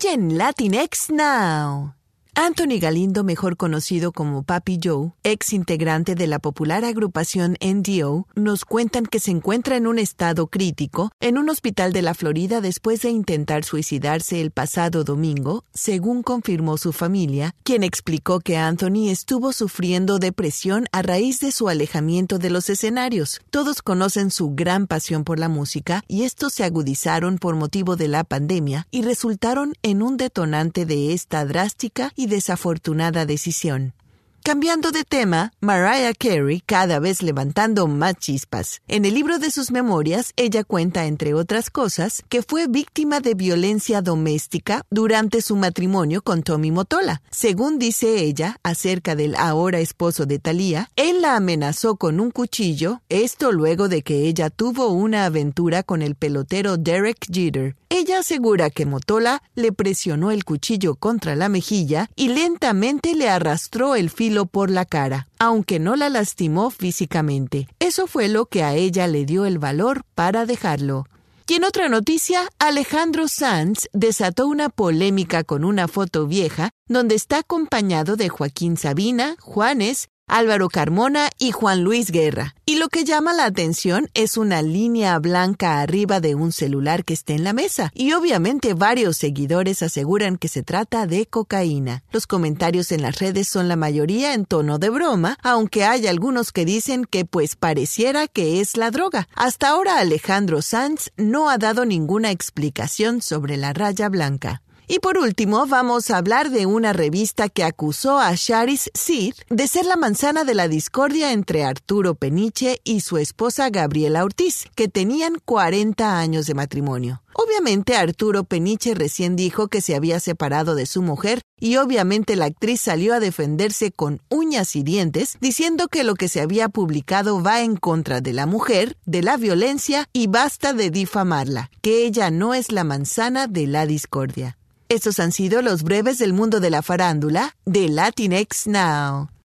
Hoy en Latinx Now. Anthony Galindo, mejor conocido como Papi Joe, ex integrante de la popular agrupación NDO, nos cuentan que se encuentra en un estado crítico en un hospital de la Florida después de intentar suicidarse el pasado domingo, según confirmó su familia, quien explicó que Anthony estuvo sufriendo depresión a raíz de su alejamiento de los escenarios. Todos conocen su gran pasión por la música y estos se agudizaron por motivo de la pandemia y resultaron en un detonante de esta drástica y desafortunada decisión. Cambiando de tema, Mariah Carey cada vez levantando más chispas. En el libro de sus memorias, ella cuenta, entre otras cosas, que fue víctima de violencia doméstica durante su matrimonio con Tommy Motola. Según dice ella, acerca del ahora esposo de Thalía, él la amenazó con un cuchillo, esto luego de que ella tuvo una aventura con el pelotero Derek Jeter. Ella asegura que Motola le presionó el cuchillo contra la mejilla y lentamente le arrastró el filo por la cara, aunque no la lastimó físicamente. Eso fue lo que a ella le dio el valor para dejarlo. Y en otra noticia, Alejandro Sanz desató una polémica con una foto vieja donde está acompañado de Joaquín Sabina, Juanes, Álvaro Carmona y Juan Luis Guerra. Y lo que llama la atención es una línea blanca arriba de un celular que está en la mesa. Y obviamente varios seguidores aseguran que se trata de cocaína. Los comentarios en las redes son la mayoría en tono de broma, aunque hay algunos que dicen que pues pareciera que es la droga. Hasta ahora Alejandro Sanz no ha dado ninguna explicación sobre la raya blanca. Y por último, vamos a hablar de una revista que acusó a Charis Sid de ser la manzana de la discordia entre Arturo Peniche y su esposa Gabriela Ortiz, que tenían 40 años de matrimonio. Obviamente Arturo Peniche recién dijo que se había separado de su mujer y obviamente la actriz salió a defenderse con uñas y dientes diciendo que lo que se había publicado va en contra de la mujer, de la violencia y basta de difamarla, que ella no es la manzana de la discordia. Estos han sido los breves del mundo de la farándula de Latinx Now.